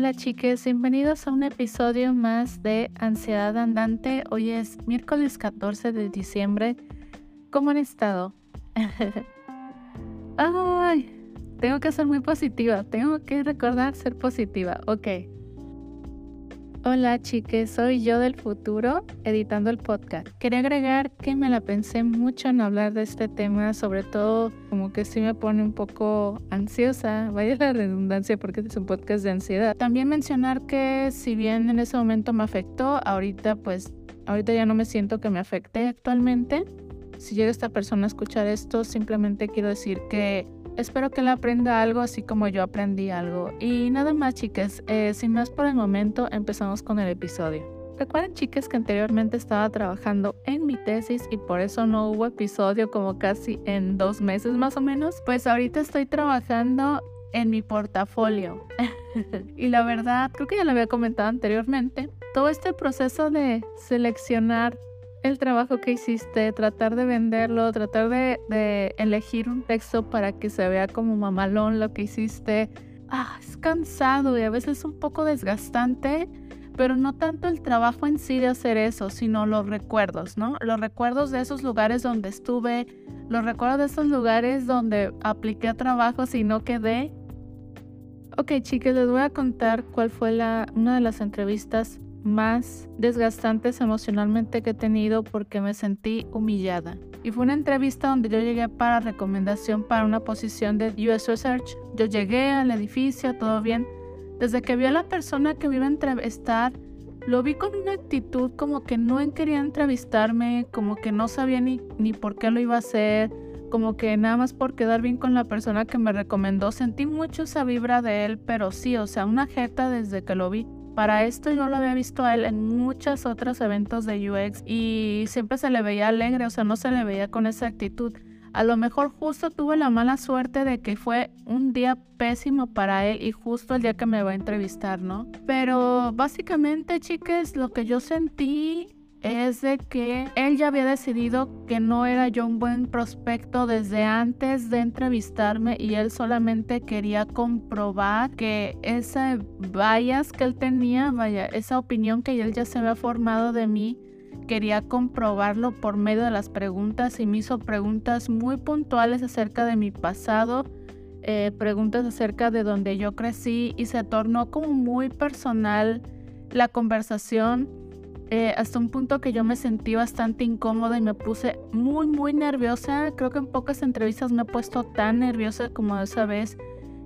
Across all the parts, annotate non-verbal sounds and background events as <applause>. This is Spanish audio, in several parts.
Hola chiques, bienvenidos a un episodio más de Ansiedad Andante. Hoy es miércoles 14 de diciembre. ¿Cómo han estado? <laughs> Ay, tengo que ser muy positiva, tengo que recordar ser positiva. Ok, Hola chiques, soy yo del futuro editando el podcast. Quería agregar que me la pensé mucho en hablar de este tema, sobre todo como que sí me pone un poco ansiosa, <laughs> vaya la redundancia porque este es un podcast de ansiedad. También mencionar que si bien en ese momento me afectó, ahorita pues ahorita ya no me siento que me afecte actualmente. Si llega esta persona a escuchar esto, simplemente quiero decir que Espero que él aprenda algo así como yo aprendí algo. Y nada más, chicas, eh, sin más por el momento, empezamos con el episodio. Recuerden, chicas, que anteriormente estaba trabajando en mi tesis y por eso no hubo episodio como casi en dos meses más o menos. Pues ahorita estoy trabajando en mi portafolio. <laughs> y la verdad, creo que ya lo había comentado anteriormente, todo este proceso de seleccionar el trabajo que hiciste, tratar de venderlo, tratar de, elegir un texto para que se vea como mamalón lo que hiciste. Ah, es cansado y a veces un poco desgastante, pero no tanto el trabajo en sí de hacer eso, sino los recuerdos, ¿no? Los recuerdos de esos lugares donde estuve, los recuerdos de esos lugares donde apliqué trabajos y no quedé. Ok, chicas, les voy a contar cuál fue la, una de las entrevistas más desgastantes emocionalmente que he tenido porque me sentí humillada. Y fue una entrevista donde yo llegué para recomendación para una posición de US Research. Yo llegué al edificio, todo bien. Desde que vi a la persona que me iba a entrevistar, lo vi con una actitud como que no quería entrevistarme, como que no sabía ni, ni por qué lo iba a hacer, como que nada más por quedar bien con la persona que me recomendó. Sentí mucho esa vibra de él, pero sí, o sea, una jeta desde que lo vi. Para esto yo lo había visto a él en muchos otros eventos de UX y siempre se le veía alegre, o sea, no se le veía con esa actitud. A lo mejor justo tuve la mala suerte de que fue un día pésimo para él y justo el día que me va a entrevistar, ¿no? Pero básicamente, chicas, lo que yo sentí es de que él ya había decidido que no era yo un buen prospecto desde antes de entrevistarme y él solamente quería comprobar que esa bias que él tenía, vaya, esa opinión que él ya se había formado de mí, quería comprobarlo por medio de las preguntas y me hizo preguntas muy puntuales acerca de mi pasado, eh, preguntas acerca de donde yo crecí y se tornó como muy personal la conversación eh, hasta un punto que yo me sentí bastante incómoda y me puse muy, muy nerviosa. Creo que en pocas entrevistas me he puesto tan nerviosa como esa vez.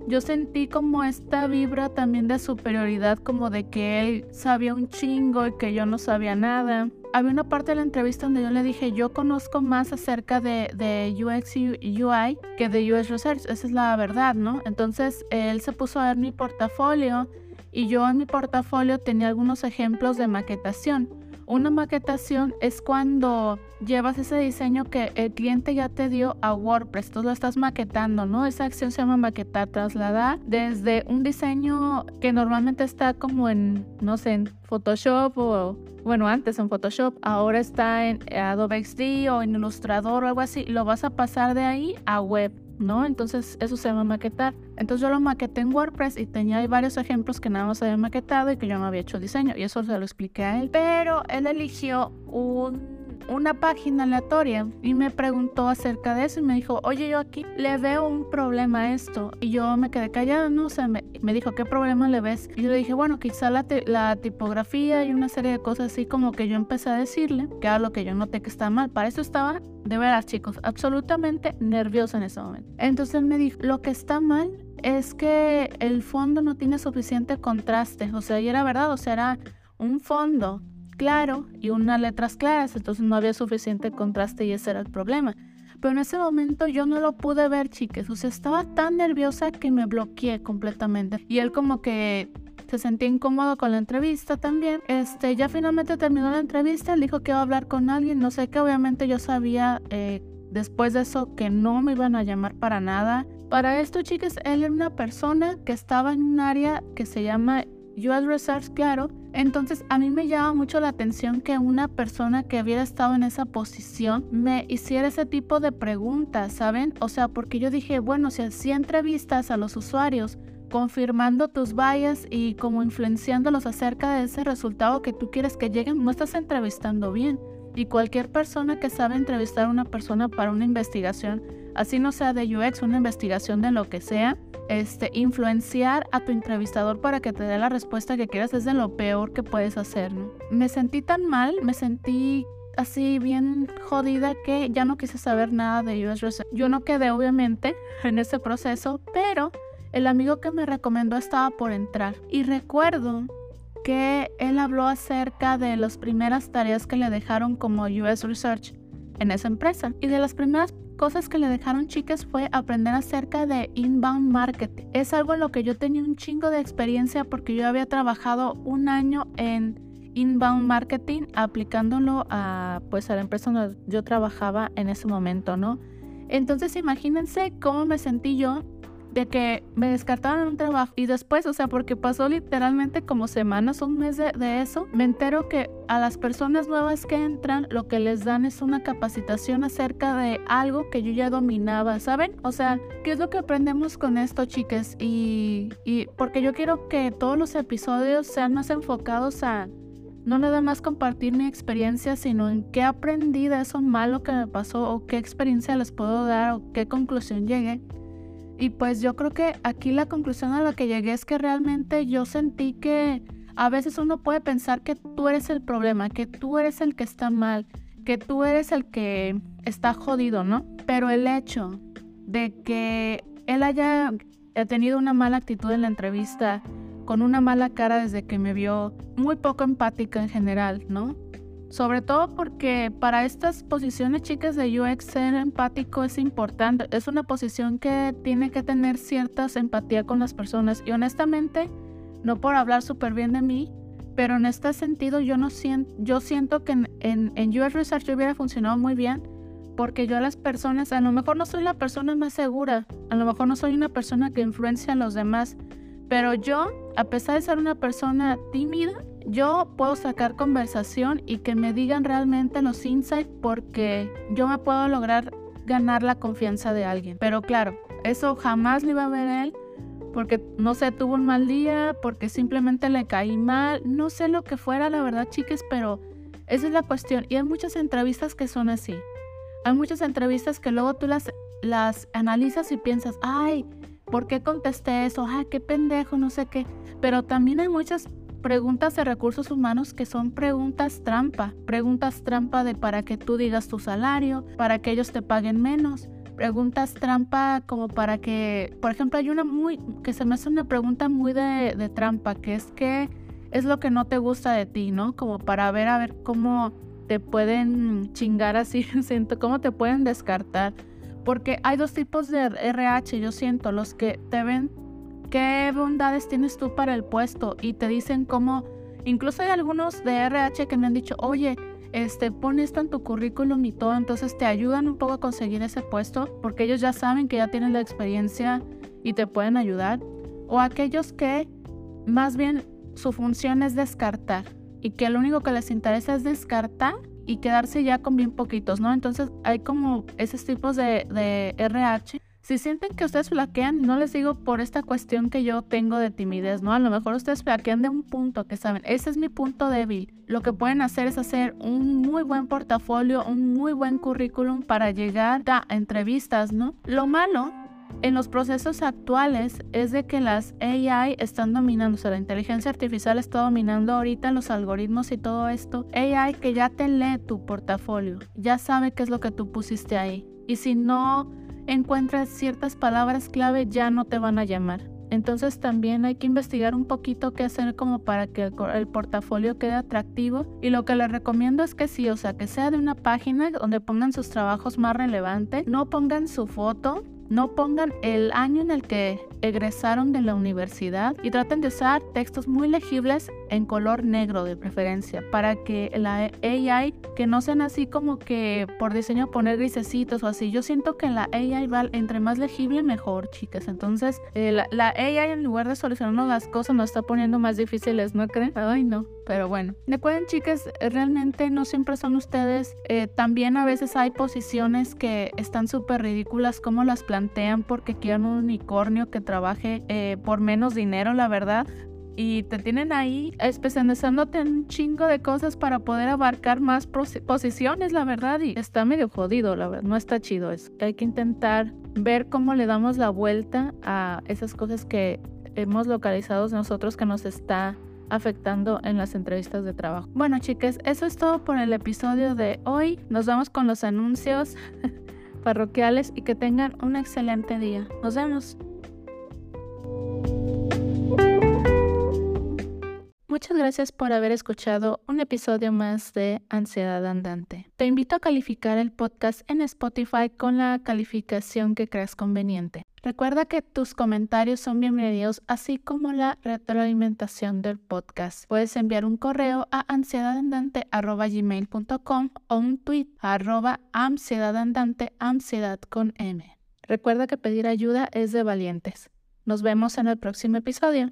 Yo sentí como esta vibra también de superioridad, como de que él sabía un chingo y que yo no sabía nada. Había una parte de la entrevista donde yo le dije, yo conozco más acerca de, de UX y UI que de US Research, esa es la verdad, ¿no? Entonces él se puso a ver mi portafolio y yo en mi portafolio tenía algunos ejemplos de maquetación. Una maquetación es cuando llevas ese diseño que el cliente ya te dio a WordPress, tú lo estás maquetando, ¿no? Esa acción se llama maquetar, trasladar desde un diseño que normalmente está como en, no sé, en Photoshop o, bueno, antes en Photoshop, ahora está en Adobe XD o en Illustrator o algo así, lo vas a pasar de ahí a web. ¿No? Entonces eso se llama maquetar. Entonces yo lo maqueté en WordPress y tenía varios ejemplos que nada más había maquetado y que yo no había hecho diseño y eso se lo expliqué a él. Pero él eligió un una página aleatoria y me preguntó acerca de eso y me dijo, oye, yo aquí le veo un problema a esto. Y yo me quedé callada, no sé, me, me, dijo, ¿qué problema le ves? Y yo le dije, bueno, quizá la, la, tipografía y una serie de cosas así como que yo empecé a decirle, que era lo que yo noté que estaba mal. Para eso estaba, de veras, chicos, absolutamente nerviosa en ese momento. Entonces él me dijo, lo que está mal es que el fondo no tiene suficiente contraste. O sea, y era verdad, o sea, era un fondo claro y unas letras claras, entonces no había suficiente contraste y ese era el problema. Pero en ese momento yo no lo pude ver, chicas. O sea, estaba tan nerviosa que me bloqueé completamente. Y él como que se sentía incómodo con la entrevista también. Este, ya finalmente terminó la entrevista, él dijo que iba a hablar con alguien, no sé qué, obviamente yo sabía eh, después de eso que no me iban a llamar para nada. Para esto, chicas, él era una persona que estaba en un área que se llama US Research, claro. Entonces a mí me llama mucho la atención que una persona que hubiera estado en esa posición me hiciera ese tipo de preguntas, ¿saben? O sea, porque yo dije, bueno, si así entrevistas a los usuarios confirmando tus bias y como influenciándolos acerca de ese resultado que tú quieres que lleguen, no estás entrevistando bien. Y cualquier persona que sabe entrevistar a una persona para una investigación, así no sea de UX, una investigación de lo que sea, este, influenciar a tu entrevistador para que te dé la respuesta que quieras es de lo peor que puedes hacer. Me sentí tan mal, me sentí así bien jodida que ya no quise saber nada de US Research. Yo no quedé obviamente en ese proceso, pero el amigo que me recomendó estaba por entrar. Y recuerdo que él habló acerca de las primeras tareas que le dejaron como US Research en esa empresa. Y de las primeras cosas que le dejaron chicas fue aprender acerca de inbound marketing. Es algo en lo que yo tenía un chingo de experiencia porque yo había trabajado un año en inbound marketing aplicándolo a pues a la empresa donde yo trabajaba en ese momento, ¿no? Entonces imagínense cómo me sentí yo de que me descartaron un trabajo y después, o sea, porque pasó literalmente como semanas, un mes de, eso, me entero que a las personas nuevas que entran lo que les dan es una capacitación acerca de algo que yo ya dominaba, ¿saben? O sea, ¿qué es lo que aprendemos con esto, chicas? Y, y porque yo quiero que todos los episodios sean más enfocados a no nada más compartir mi experiencia, sino en qué aprendí de eso malo que me pasó o qué experiencia les puedo dar o qué conclusión llegué. Y pues yo creo que aquí la conclusión a la que llegué es que realmente yo sentí que a veces uno puede pensar que tú eres el problema, que tú eres el que está mal, que tú eres el que está jodido, ¿no? Pero el hecho de que él haya tenido una mala actitud en la entrevista, con una mala cara desde que me vio, muy poco empática en general, ¿no? Sobre todo porque para estas posiciones chicas de UX ser empático es importante. Es una posición que tiene que tener cierta empatía con las personas. Y honestamente, no por hablar súper bien de mí, pero en este sentido yo no siento, yo siento que en, en, en UX Research hubiera funcionado muy bien porque yo a las personas, a lo mejor no soy la persona más segura, a lo mejor no soy una persona que influencia a los demás, pero yo, a pesar de ser una persona tímida, yo puedo sacar conversación y que me digan realmente los insights porque yo me puedo lograr ganar la confianza de alguien. Pero claro, eso jamás le iba a ver él porque no sé, tuvo un mal día, porque simplemente le caí mal, no sé lo que fuera, la verdad, chicas, pero esa es la cuestión. Y hay muchas entrevistas que son así. Hay muchas entrevistas que luego tú las, las analizas y piensas, ay, ¿por qué contesté eso? Ay, qué pendejo, no sé qué. Pero también hay muchas preguntas de recursos humanos que son preguntas trampa, preguntas trampa de para que tú digas tu salario, para que ellos te paguen menos, preguntas trampa como para que, por ejemplo, hay una muy, que se me hace una pregunta muy de, trampa, que es que es lo que no te gusta de ti, ¿no? Como para ver a ver cómo te pueden chingar así, <laughs> siento, cómo te pueden descartar. Porque hay dos tipos de RH, yo siento, los que te ven qué bondades tienes tú para el puesto y te dicen cómo, incluso hay algunos de RH que me han dicho, oye, este, pon esto en tu currículum y todo, entonces te ayudan un poco a conseguir ese puesto porque ellos ya saben que ya tienen la experiencia y te pueden ayudar. O aquellos que más bien su función es descartar y que lo único que les interesa es descartar y quedarse ya con bien poquitos, ¿no? Entonces hay como esos tipos de, de RH si sienten que ustedes flaquean, no les digo por esta cuestión que yo tengo de timidez, ¿no? A lo mejor ustedes flaquean de un punto que saben, ese es mi punto débil. Lo que pueden hacer es hacer un muy buen portafolio, un muy buen currículum para llegar a entrevistas, ¿no? Lo malo en los procesos actuales es de que las AI están dominando, o sea, la inteligencia artificial está dominando ahorita los algoritmos y todo esto. AI que ya te lee tu portafolio, ya sabe qué es lo que tú pusiste ahí. Y si no encuentras ciertas palabras clave, ya no te van a llamar. Entonces también hay que investigar un poquito qué hacer como para que el, portafolio quede atractivo. Y lo que les recomiendo es que sí, o sea, que sea de una página donde pongan sus trabajos más relevantes, no pongan su foto, no pongan el año en el que egresaron de la universidad y traten de usar textos muy legibles en color negro de preferencia, para que la AI, que no sean así como que por diseño poner grisecitos o así. Yo siento que la AI va entre más legible mejor, chicas. Entonces, eh, la, la, AI en lugar de solucionarnos las cosas nos está poniendo más difíciles, ¿no creen? Ay, no. Pero bueno, recuerden chicas, realmente no siempre son ustedes. Eh, también a veces hay posiciones que están súper ridículas como las plantean porque quieren un unicornio que trabaje eh, por menos dinero, la verdad y te tienen ahí especializándote en un chingo de cosas para poder abarcar más posiciones, la verdad, y está medio jodido, la verdad, no está chido eso. Hay que intentar ver cómo le damos la vuelta a esas cosas que hemos localizado nosotros que nos está afectando en las entrevistas de trabajo. Bueno, chicas, eso es todo por el episodio de hoy. Nos vamos con los anuncios <laughs> parroquiales y que tengan un excelente día. Nos vemos. Muchas gracias por haber escuchado un episodio más de Ansiedad Andante. Te invito a calificar el podcast en Spotify con la calificación que creas conveniente. Recuerda que tus comentarios son bienvenidos, así como la retroalimentación del podcast. Puedes enviar un correo a ansiedadandante.gmail.com o un tweet a arroba ansiedadandante, ansiedad con M. Recuerda que pedir ayuda es de valientes. Nos vemos en el próximo episodio.